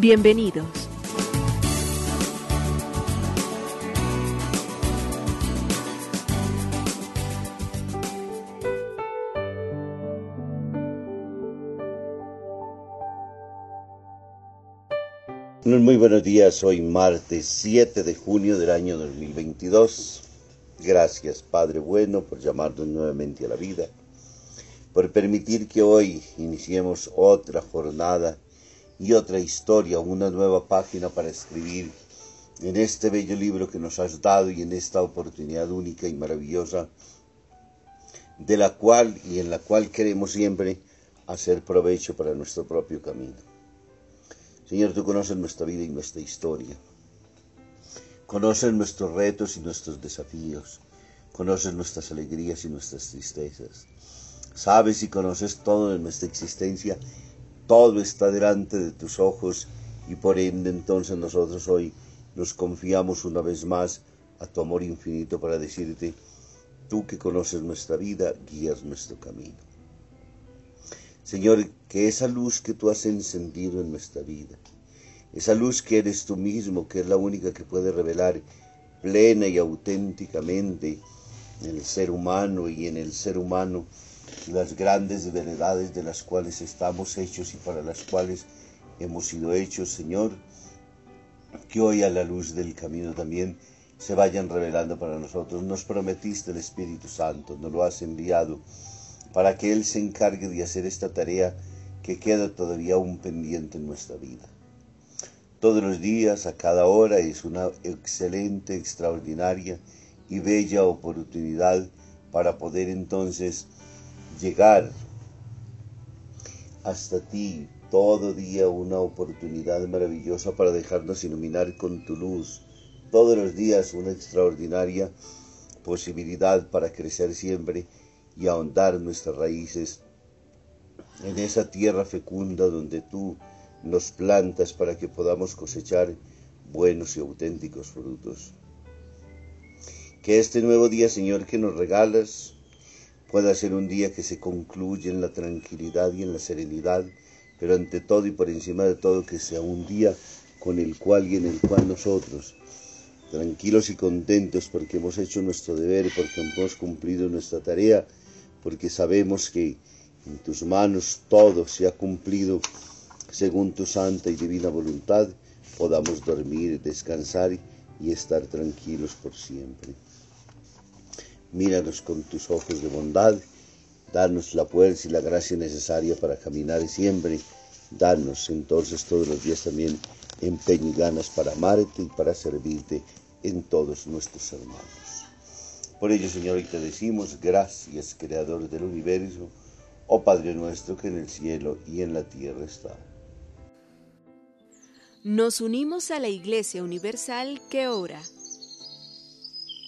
Bienvenidos. Muy buenos días, hoy martes 7 de junio del año 2022. Gracias Padre bueno por llamarnos nuevamente a la vida, por permitir que hoy iniciemos otra jornada y otra historia, una nueva página para escribir en este bello libro que nos has dado y en esta oportunidad única y maravillosa, de la cual y en la cual queremos siempre hacer provecho para nuestro propio camino. Señor, tú conoces nuestra vida y nuestra historia. Conoces nuestros retos y nuestros desafíos. Conoces nuestras alegrías y nuestras tristezas. Sabes y conoces todo de nuestra existencia. Todo está delante de tus ojos y por ende entonces nosotros hoy nos confiamos una vez más a tu amor infinito para decirte, tú que conoces nuestra vida, guías nuestro camino. Señor, que esa luz que tú has encendido en nuestra vida, esa luz que eres tú mismo, que es la única que puede revelar plena y auténticamente en el ser humano y en el ser humano las grandes verdades de las cuales estamos hechos y para las cuales hemos sido hechos, Señor, que hoy a la luz del camino también se vayan revelando para nosotros. Nos prometiste el Espíritu Santo, nos lo has enviado para que Él se encargue de hacer esta tarea que queda todavía un pendiente en nuestra vida. Todos los días, a cada hora, es una excelente, extraordinaria y bella oportunidad para poder entonces llegar hasta ti. Todo día una oportunidad maravillosa para dejarnos iluminar con tu luz. Todos los días una extraordinaria posibilidad para crecer siempre y ahondar nuestras raíces en esa tierra fecunda donde tú nos plantas para que podamos cosechar buenos y auténticos frutos. Que este nuevo día, Señor, que nos regalas, pueda ser un día que se concluye en la tranquilidad y en la serenidad, pero ante todo y por encima de todo que sea un día con el cual y en el cual nosotros, tranquilos y contentos porque hemos hecho nuestro deber, porque hemos cumplido nuestra tarea, porque sabemos que en tus manos todo se ha cumplido según tu santa y divina voluntad, podamos dormir, descansar y estar tranquilos por siempre. Míranos con tus ojos de bondad, danos la fuerza y la gracia necesaria para caminar siempre, danos entonces todos los días también empeño y ganas para amarte y para servirte en todos nuestros hermanos. Por ello, Señor, hoy te decimos gracias, Creador del universo, oh Padre nuestro que en el cielo y en la tierra está. Nos unimos a la Iglesia Universal que ora.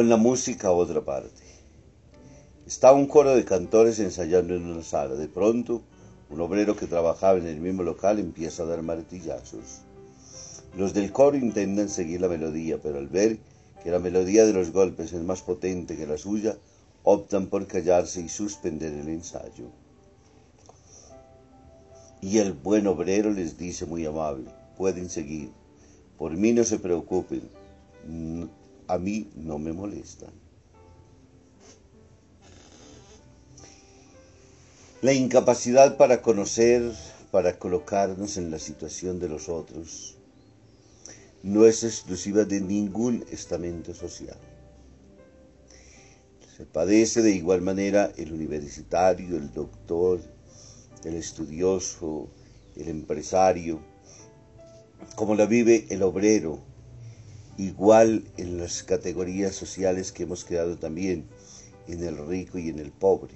Con la música a otra parte. Estaba un coro de cantores ensayando en una sala. De pronto, un obrero que trabajaba en el mismo local empieza a dar martillazos. Los del coro intentan seguir la melodía, pero al ver que la melodía de los golpes es más potente que la suya, optan por callarse y suspender el ensayo. Y el buen obrero les dice muy amable, pueden seguir, por mí no se preocupen, a mí no me molestan. La incapacidad para conocer, para colocarnos en la situación de los otros, no es exclusiva de ningún estamento social. Se padece de igual manera el universitario, el doctor, el estudioso, el empresario, como la vive el obrero, igual en las categorías sociales que hemos creado también, en el rico y en el pobre.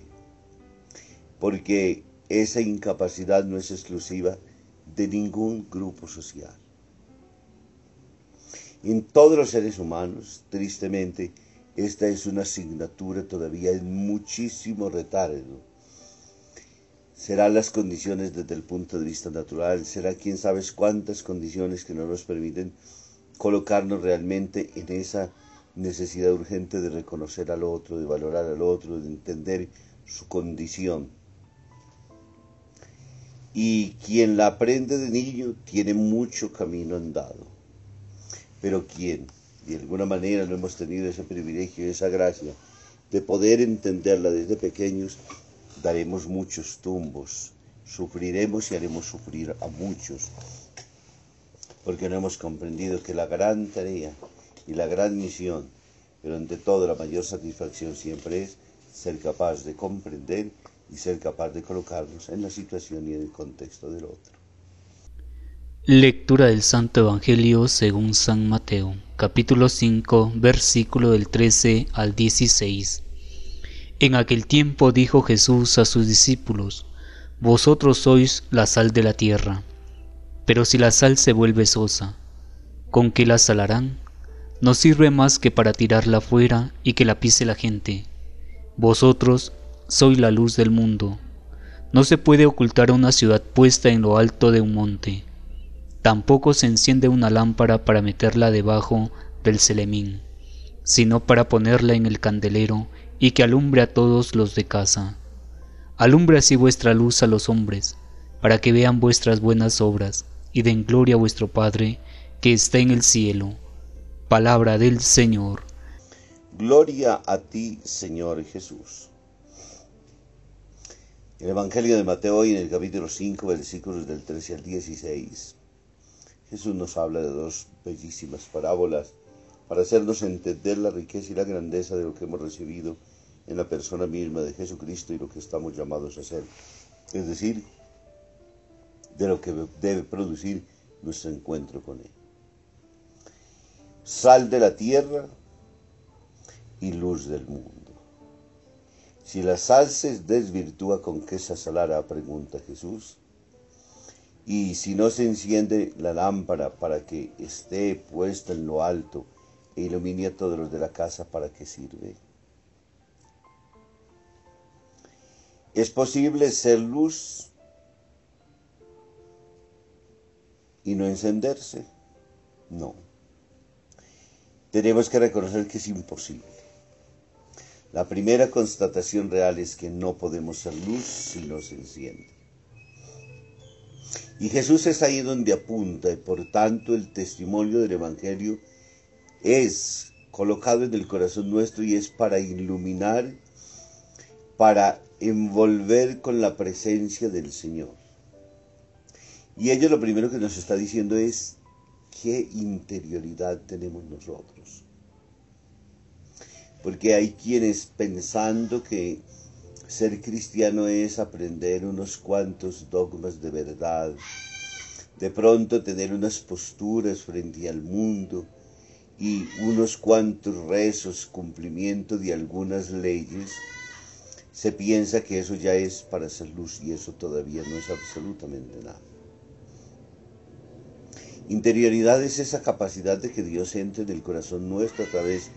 Porque esa incapacidad no es exclusiva de ningún grupo social. En todos los seres humanos, tristemente, esta es una asignatura todavía en muchísimo retardo. Serán las condiciones desde el punto de vista natural, será quién sabe cuántas condiciones que no nos permiten colocarnos realmente en esa necesidad urgente de reconocer al otro, de valorar al otro, de entender su condición. Y quien la aprende de niño tiene mucho camino andado. Pero quien de alguna manera no hemos tenido ese privilegio, esa gracia de poder entenderla desde pequeños, daremos muchos tumbos, sufriremos y haremos sufrir a muchos, porque no hemos comprendido que la gran tarea y la gran misión, pero ante todo la mayor satisfacción siempre es ser capaz de comprender y ser capaz de colocarnos en la situación y en el contexto del otro. Lectura del Santo Evangelio según San Mateo, capítulo 5, versículo del 13 al 16. En aquel tiempo dijo Jesús a sus discípulos, Vosotros sois la sal de la tierra, pero si la sal se vuelve sosa, ¿con qué la salarán? No sirve más que para tirarla fuera y que la pise la gente. Vosotros sois la luz del mundo. No se puede ocultar una ciudad puesta en lo alto de un monte Tampoco se enciende una lámpara para meterla debajo del celemín, sino para ponerla en el candelero y que alumbre a todos los de casa. Alumbre así vuestra luz a los hombres, para que vean vuestras buenas obras y den gloria a vuestro Padre que está en el cielo. Palabra del Señor. Gloria a ti, Señor Jesús. El Evangelio de Mateo hoy en el capítulo 5, versículos del 13 al 16. Jesús nos habla de dos bellísimas parábolas para hacernos entender la riqueza y la grandeza de lo que hemos recibido en la persona misma de Jesucristo y lo que estamos llamados a hacer. Es decir, de lo que debe producir nuestro encuentro con Él. Sal de la tierra y luz del mundo. Si la sal se desvirtúa, ¿con qué se salará? Pregunta Jesús. Y si no se enciende la lámpara para que esté puesta en lo alto e ilumine a todos los de la casa, ¿para qué sirve? ¿Es posible ser luz y no encenderse? No. Tenemos que reconocer que es imposible. La primera constatación real es que no podemos ser luz si no se enciende. Y Jesús es ahí donde apunta y por tanto el testimonio del Evangelio es colocado en el corazón nuestro y es para iluminar, para envolver con la presencia del Señor. Y ello lo primero que nos está diciendo es qué interioridad tenemos nosotros. Porque hay quienes pensando que ser cristiano es aprender unos cuantos dogmas de verdad, de pronto tener unas posturas frente al mundo y unos cuantos rezos, cumplimiento de algunas leyes, se piensa que eso ya es para ser luz y eso todavía no es absolutamente nada. Interioridad es esa capacidad de que Dios entre en el corazón nuestro a través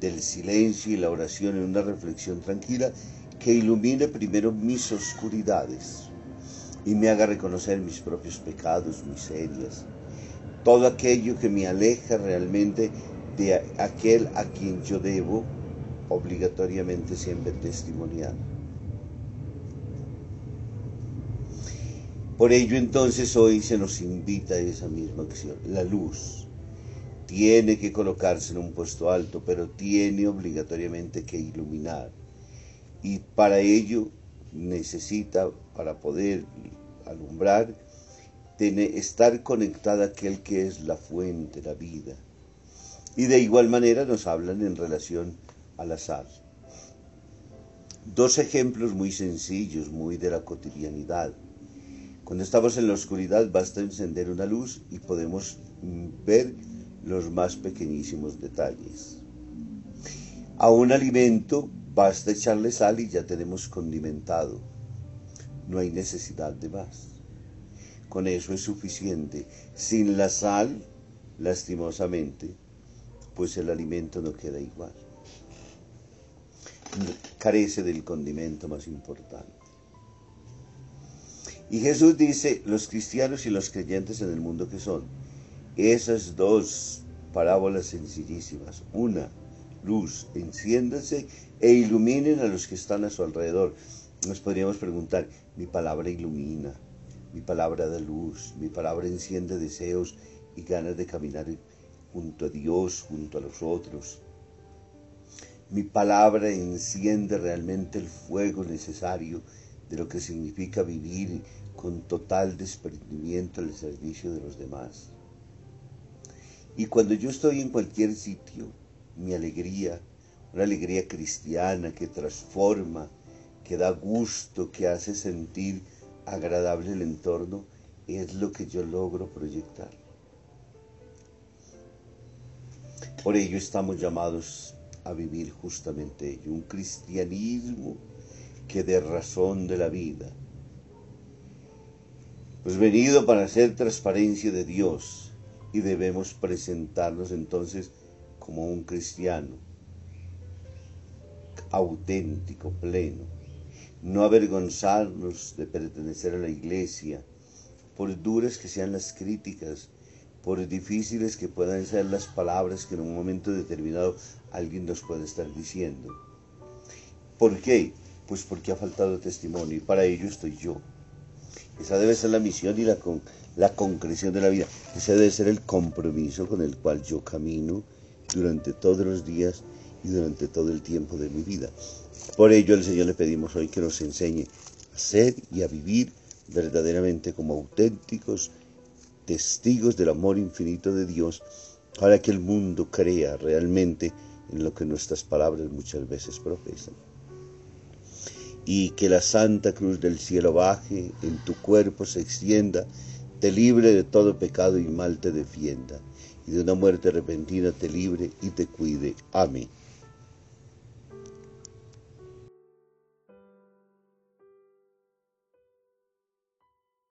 del silencio y la oración en una reflexión tranquila que ilumine primero mis oscuridades y me haga reconocer mis propios pecados, miserias, todo aquello que me aleja realmente de aquel a quien yo debo obligatoriamente siempre testimoniar. Por ello entonces hoy se nos invita a esa misma acción, la luz. Tiene que colocarse en un puesto alto, pero tiene obligatoriamente que iluminar. Y para ello necesita, para poder alumbrar, tener, estar conectada a aquel que es la fuente, la vida. Y de igual manera nos hablan en relación a la sal. Dos ejemplos muy sencillos, muy de la cotidianidad. Cuando estamos en la oscuridad basta encender una luz y podemos ver los más pequeñísimos detalles. A un alimento basta echarle sal y ya tenemos condimentado. No hay necesidad de más. Con eso es suficiente. Sin la sal, lastimosamente, pues el alimento no queda igual carece del condimento más importante. Y Jesús dice, los cristianos y los creyentes en el mundo que son, esas dos parábolas sencillísimas, una, luz, enciéndanse e iluminen a los que están a su alrededor. Nos podríamos preguntar, mi palabra ilumina, mi palabra da luz, mi palabra enciende deseos y ganas de caminar junto a Dios, junto a los otros. Mi palabra enciende realmente el fuego necesario de lo que significa vivir con total desprendimiento al servicio de los demás. Y cuando yo estoy en cualquier sitio, mi alegría, una alegría cristiana que transforma, que da gusto, que hace sentir agradable el entorno, es lo que yo logro proyectar. Por ello estamos llamados a vivir justamente ello, un cristianismo que dé razón de la vida. Pues venido para hacer transparencia de Dios y debemos presentarnos entonces como un cristiano auténtico, pleno, no avergonzarnos de pertenecer a la iglesia, por duras que sean las críticas, por difíciles que puedan ser las palabras que en un momento determinado alguien nos puede estar diciendo. ¿Por qué? Pues porque ha faltado testimonio y para ello estoy yo. Esa debe ser la misión y la, la concreción de la vida. Ese debe ser el compromiso con el cual yo camino durante todos los días y durante todo el tiempo de mi vida. Por ello al Señor le pedimos hoy que nos enseñe a ser y a vivir verdaderamente como auténticos testigos del amor infinito de Dios para que el mundo crea realmente en lo que nuestras palabras muchas veces profesan. Y que la Santa Cruz del cielo baje, en tu cuerpo se extienda, te libre de todo pecado y mal te defienda, y de una muerte repentina te libre y te cuide. Amén.